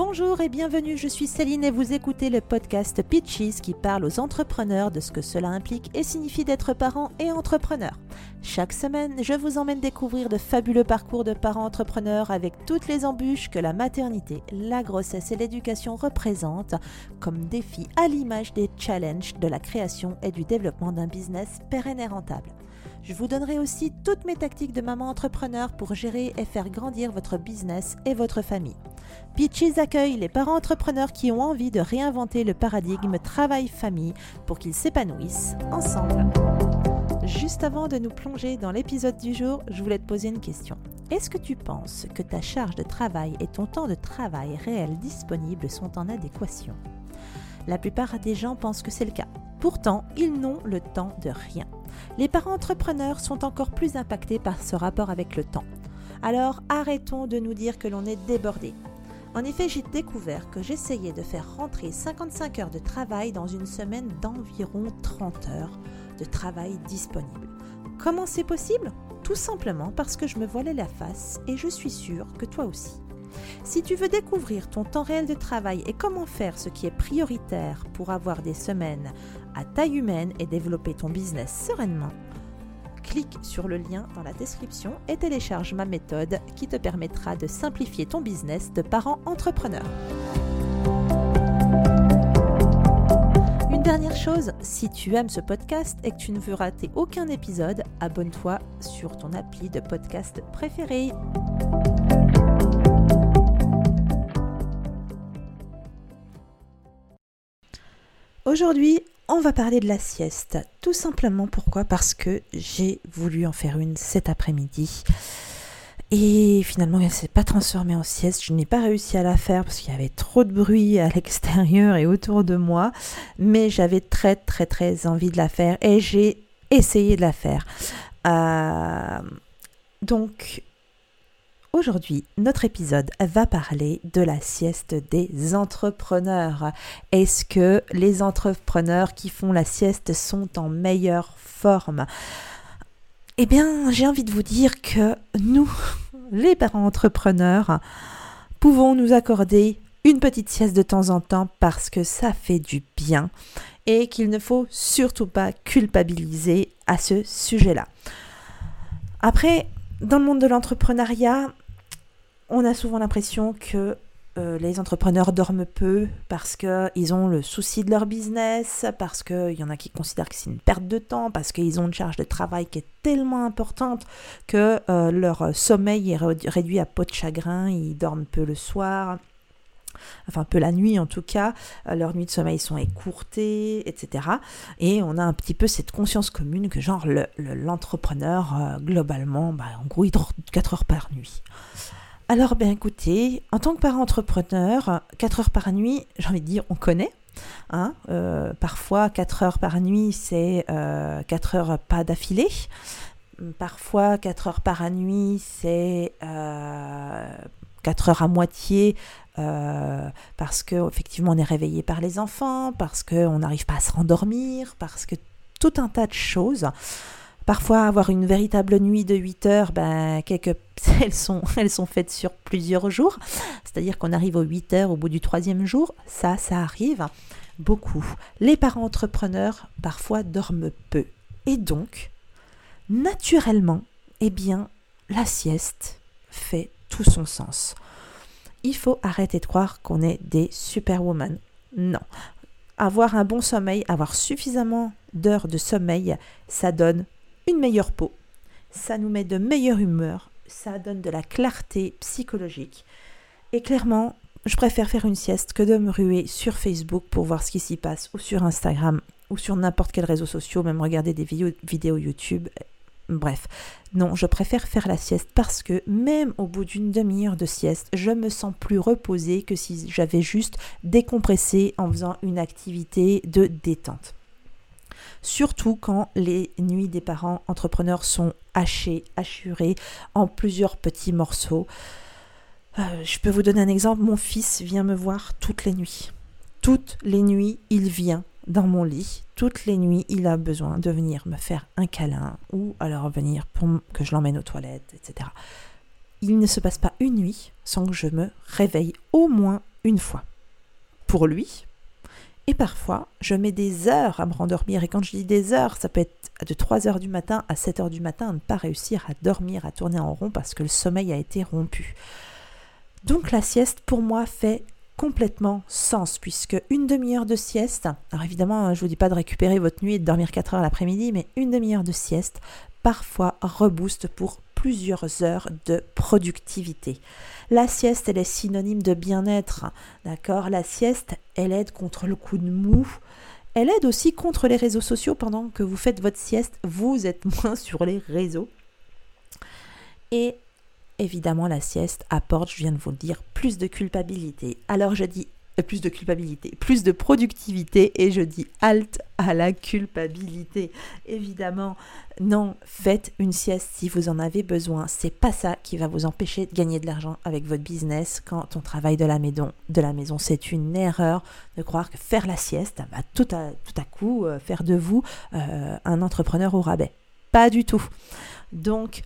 Bonjour et bienvenue, je suis Céline et vous écoutez le podcast Pitches qui parle aux entrepreneurs de ce que cela implique et signifie d'être parent et entrepreneur. Chaque semaine, je vous emmène découvrir de fabuleux parcours de parents entrepreneurs avec toutes les embûches que la maternité, la grossesse et l'éducation représentent comme défis à l'image des challenges de la création et du développement d'un business pérenne et rentable. Je vous donnerai aussi toutes mes tactiques de maman entrepreneur pour gérer et faire grandir votre business et votre famille. Pitches accueille les parents entrepreneurs qui ont envie de réinventer le paradigme travail-famille pour qu'ils s'épanouissent ensemble. Juste avant de nous plonger dans l'épisode du jour, je voulais te poser une question. Est-ce que tu penses que ta charge de travail et ton temps de travail réel disponible sont en adéquation? La plupart des gens pensent que c'est le cas. Pourtant, ils n'ont le temps de rien. Les parents entrepreneurs sont encore plus impactés par ce rapport avec le temps. Alors arrêtons de nous dire que l'on est débordé. En effet, j'ai découvert que j'essayais de faire rentrer 55 heures de travail dans une semaine d'environ 30 heures de travail disponible. Comment c'est possible? Tout simplement parce que je me voilais la face et je suis sûre que toi aussi. Si tu veux découvrir ton temps réel de travail et comment faire ce qui est prioritaire pour avoir des semaines à taille humaine et développer ton business sereinement, clique sur le lien dans la description et télécharge ma méthode qui te permettra de simplifier ton business de parent entrepreneur. Une dernière chose, si tu aimes ce podcast et que tu ne veux rater aucun épisode, abonne-toi sur ton appli de podcast préféré. Aujourd'hui, on va parler de la sieste. Tout simplement pourquoi? Parce que j'ai voulu en faire une cet après-midi. Et finalement, elle ne s'est pas transformée en sieste. Je n'ai pas réussi à la faire parce qu'il y avait trop de bruit à l'extérieur et autour de moi. Mais j'avais très, très, très envie de la faire et j'ai essayé de la faire. Euh, donc, Aujourd'hui, notre épisode va parler de la sieste des entrepreneurs. Est-ce que les entrepreneurs qui font la sieste sont en meilleure forme? Eh bien, j'ai envie de vous dire que nous, les parents entrepreneurs, pouvons nous accorder une petite sieste de temps en temps parce que ça fait du bien et qu'il ne faut surtout pas culpabiliser à ce sujet-là. Après, dans le monde de l'entrepreneuriat, on a souvent l'impression que euh, les entrepreneurs dorment peu parce qu'ils ont le souci de leur business, parce qu'il y en a qui considèrent que c'est une perte de temps, parce qu'ils ont une charge de travail qui est tellement importante que euh, leur sommeil est réduit à peau de chagrin, ils dorment peu le soir, enfin peu la nuit en tout cas, euh, leurs nuits de sommeil sont écourtées, etc. Et on a un petit peu cette conscience commune que genre l'entrepreneur, le, globalement, bah, en gros, il dort 4 heures par nuit. Alors, ben écoutez, en tant que parent entrepreneur, 4 heures par nuit, j'ai envie de dire, on connaît. Hein, euh, parfois, 4 heures par nuit, c'est 4 euh, heures pas d'affilée. Parfois, 4 heures par nuit, c'est 4 euh, heures à moitié parce que effectivement on est réveillé par les enfants, parce qu'on n'arrive pas à se rendormir, parce que tout un tas de choses Parfois, avoir une véritable nuit de 8 heures, ben, quelques, elles, sont, elles sont faites sur plusieurs jours. C'est-à-dire qu'on arrive aux 8 heures au bout du troisième jour. Ça, ça arrive beaucoup. Les parents entrepreneurs, parfois, dorment peu. Et donc, naturellement, eh bien, la sieste fait tout son sens. Il faut arrêter de croire qu'on est des superwoman. Non. Avoir un bon sommeil, avoir suffisamment d'heures de sommeil, ça donne une meilleure peau, ça nous met de meilleure humeur, ça donne de la clarté psychologique. Et clairement, je préfère faire une sieste que de me ruer sur Facebook pour voir ce qui s'y passe, ou sur Instagram, ou sur n'importe quel réseau social, même regarder des vidéos, vidéos YouTube. Bref, non, je préfère faire la sieste parce que même au bout d'une demi-heure de sieste, je me sens plus reposée que si j'avais juste décompressé en faisant une activité de détente surtout quand les nuits des parents entrepreneurs sont hachées, hachurées en plusieurs petits morceaux. Euh, je peux vous donner un exemple, mon fils vient me voir toutes les nuits. Toutes les nuits, il vient dans mon lit. Toutes les nuits, il a besoin de venir me faire un câlin ou alors venir pour que je l'emmène aux toilettes, etc. Il ne se passe pas une nuit sans que je me réveille au moins une fois. Pour lui. Et parfois, je mets des heures à me rendormir. Et quand je dis des heures, ça peut être de 3 heures du matin à 7 heures du matin à ne pas réussir à dormir, à tourner en rond parce que le sommeil a été rompu. Donc la sieste, pour moi, fait complètement sens, puisque une demi-heure de sieste, alors évidemment, je ne vous dis pas de récupérer votre nuit et de dormir 4 heures l'après-midi, mais une demi-heure de sieste, parfois rebooste pour plusieurs heures de productivité. La sieste, elle est synonyme de bien-être, d'accord? La sieste, elle aide contre le coup de mou, elle aide aussi contre les réseaux sociaux pendant que vous faites votre sieste, vous êtes moins sur les réseaux. Et évidemment, la sieste apporte, je viens de vous le dire, plus de culpabilité. Alors je dis euh, plus de culpabilité, plus de productivité et je dis halte à la culpabilité. Évidemment, non, faites une sieste si vous en avez besoin. C'est pas ça qui va vous empêcher de gagner de l'argent avec votre business quand on travaille de la maison. C'est une erreur de croire que faire la sieste va tout à, tout à coup euh, faire de vous euh, un entrepreneur au rabais. Pas du tout. Donc,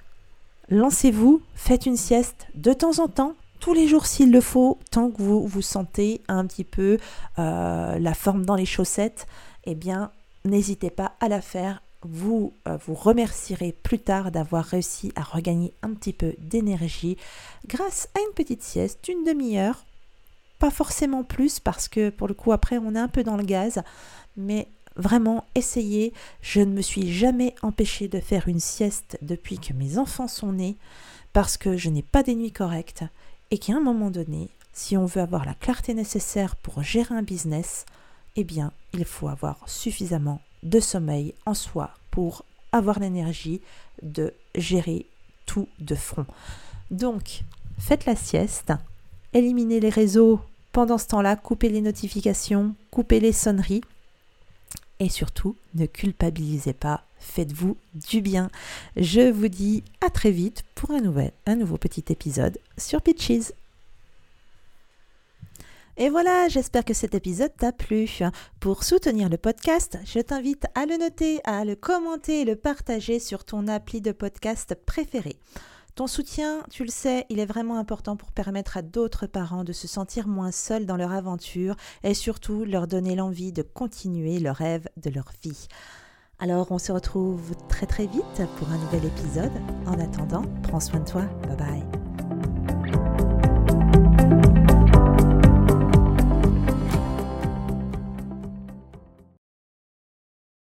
lancez-vous, faites une sieste de temps en temps, tous les jours s'il le faut, tant que vous vous sentez un petit peu euh, la forme dans les chaussettes, eh bien, n'hésitez pas à la faire. Vous euh, vous remercierez plus tard d'avoir réussi à regagner un petit peu d'énergie grâce à une petite sieste, une demi-heure. Pas forcément plus parce que pour le coup après on est un peu dans le gaz, mais Vraiment, essayez. Je ne me suis jamais empêchée de faire une sieste depuis que mes enfants sont nés parce que je n'ai pas des nuits correctes et qu'à un moment donné, si on veut avoir la clarté nécessaire pour gérer un business, eh bien, il faut avoir suffisamment de sommeil en soi pour avoir l'énergie de gérer tout de front. Donc, faites la sieste, éliminez les réseaux pendant ce temps-là, coupez les notifications, coupez les sonneries et surtout, ne culpabilisez pas, faites-vous du bien. Je vous dis à très vite pour un, nouvel, un nouveau petit épisode sur Pitches. Et voilà, j'espère que cet épisode t'a plu. Pour soutenir le podcast, je t'invite à le noter, à le commenter et le partager sur ton appli de podcast préféré. Ton soutien, tu le sais, il est vraiment important pour permettre à d'autres parents de se sentir moins seuls dans leur aventure et surtout leur donner l'envie de continuer le rêve de leur vie. Alors on se retrouve très très vite pour un nouvel épisode. En attendant, prends soin de toi. Bye bye.